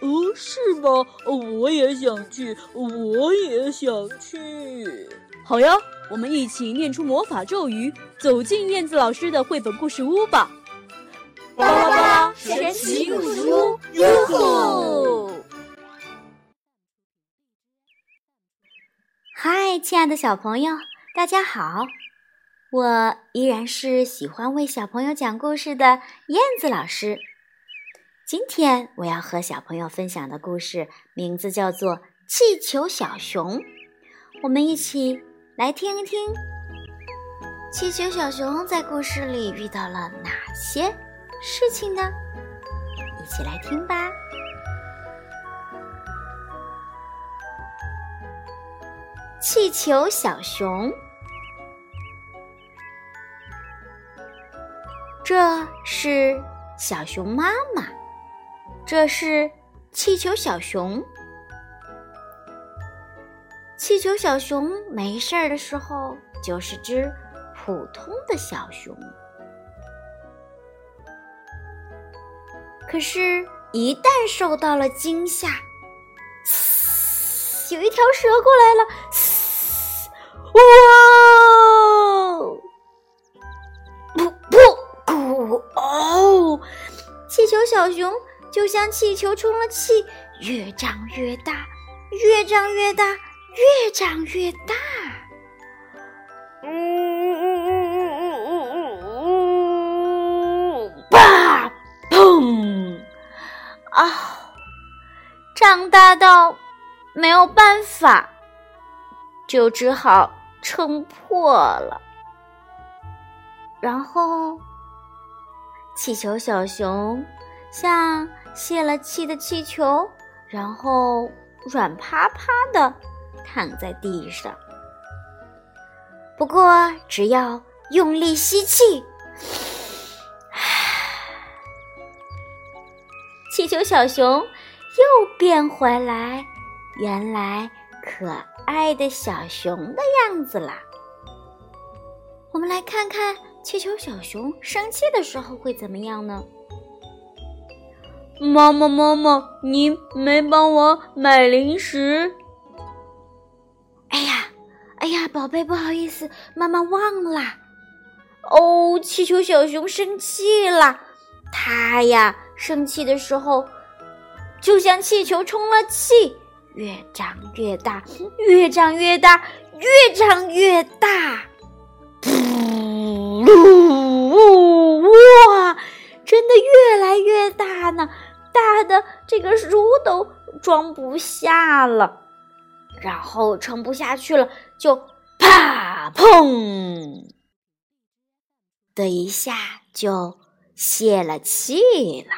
哦，是吗？我也想去，我也想去。好呀，我们一起念出魔法咒语，走进燕子老师的绘本故事屋吧。巴拉巴拉神奇故事屋，哟吼！嗨，亲爱的小朋友，大家好！我依然是喜欢为小朋友讲故事的燕子老师。今天我要和小朋友分享的故事名字叫做《气球小熊》，我们一起来听一听气球小熊在故事里遇到了哪些。事情呢？一起来听吧。气球小熊，这是小熊妈妈，这是气球小熊。气球小熊没事儿的时候就是只普通的小熊。可是，一旦受到了惊吓，有一条蛇过来了，哇！噗噗咕哦！气球小熊就像气球充了气，越长越大，越长越大，越长越大。长大到没有办法，就只好撑破了。然后，气球小熊像泄了气的气球，然后软趴趴的躺在地上。不过，只要用力吸气，气球小熊。又变回来，原来可爱的小熊的样子啦。我们来看看气球小熊生气的时候会怎么样呢？妈妈，妈妈，你没帮我买零食。哎呀，哎呀，宝贝，不好意思，妈妈忘了。哦，气球小熊生气了，它呀，生气的时候。就像气球充了气，越长越大，越长越大，越长越大。哇，真的越来越大呢，大的这个书都装不下了，然后撑不下去了，就啪砰的一下就泄了气了，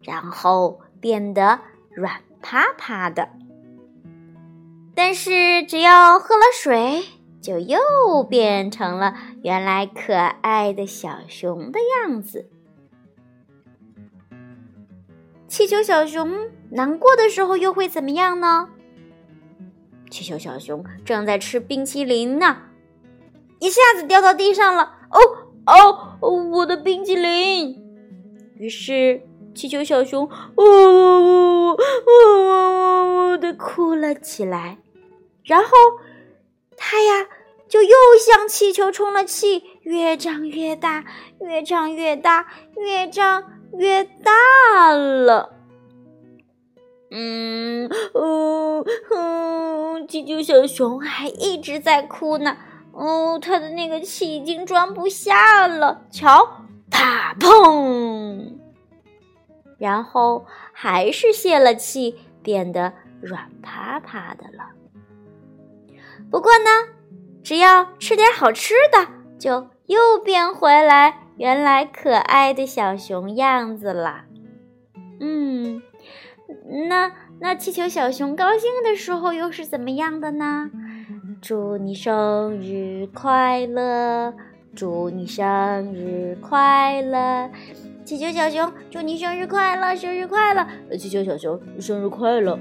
然后。变得软趴趴的，但是只要喝了水，就又变成了原来可爱的小熊的样子。气球小熊难过的时候又会怎么样呢？气球小熊正在吃冰淇淋呢，一下子掉到地上了。哦哦，我的冰淇淋！于是。气球小熊呜呜呜呜呜的哭了起来，然后它呀就又向气球充了气，越长越大，越长越大，越长越大了。嗯嗯嗯，气球小熊还一直在哭呢。哦，它的那个气已经装不下了。瞧，啪砰！然后还是泄了气，变得软趴趴的了。不过呢，只要吃点好吃的，就又变回来原来可爱的小熊样子了。嗯，那那气球小熊高兴的时候又是怎么样的呢？祝你生日快乐！祝你生日快乐！气球小熊，祝你生日快乐！生日快乐！气球小熊，生日快乐！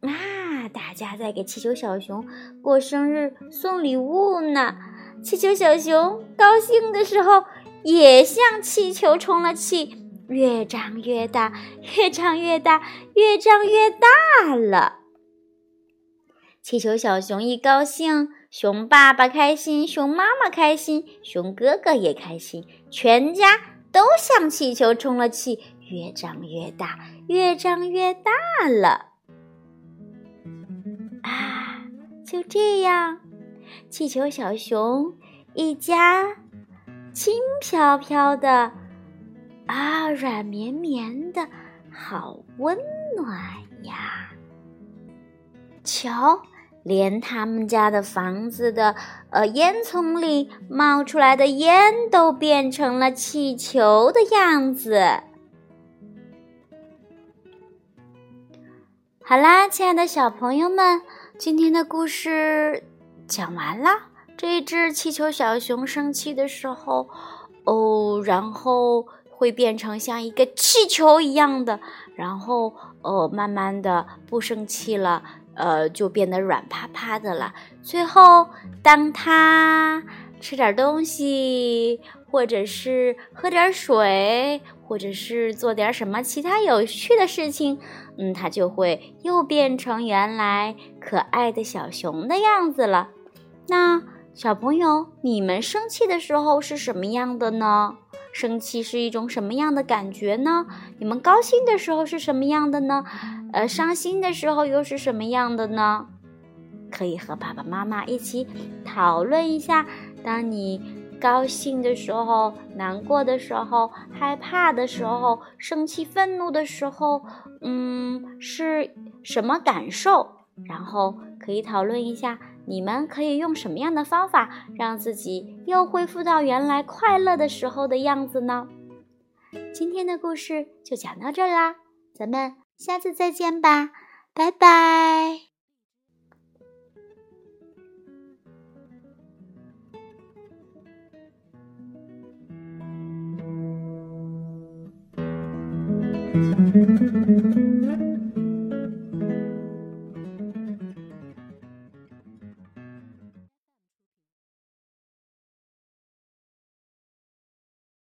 啊，大家在给气球小熊过生日送礼物呢。气球小熊高兴的时候，也像气球充了气，越长越大，越长越大，越长越大了。气球小熊一高兴，熊爸爸开心，熊妈妈开心，熊哥哥也开心，全家都像气球充了气，越长越大，越长越大了。啊，就这样，气球小熊一家轻飘飘的，啊，软绵绵的，好温暖呀！瞧。连他们家的房子的呃烟囱里冒出来的烟都变成了气球的样子。好啦，亲爱的小朋友们，今天的故事讲完了。这一只气球小熊生气的时候，哦，然后会变成像一个气球一样的，然后哦，慢慢的不生气了。呃，就变得软趴趴的了。最后，当他吃点东西，或者是喝点水，或者是做点什么其他有趣的事情，嗯，它就会又变成原来可爱的小熊的样子了。那小朋友，你们生气的时候是什么样的呢？生气是一种什么样的感觉呢？你们高兴的时候是什么样的呢？呃，伤心的时候又是什么样的呢？可以和爸爸妈妈一起讨论一下。当你高兴的时候、难过的时候、害怕的时候、生气、愤怒的时候，嗯，是什么感受？然后可以讨论一下。你们可以用什么样的方法让自己又恢复到原来快乐的时候的样子呢？今天的故事就讲到这儿啦，咱们下次再见吧，拜拜。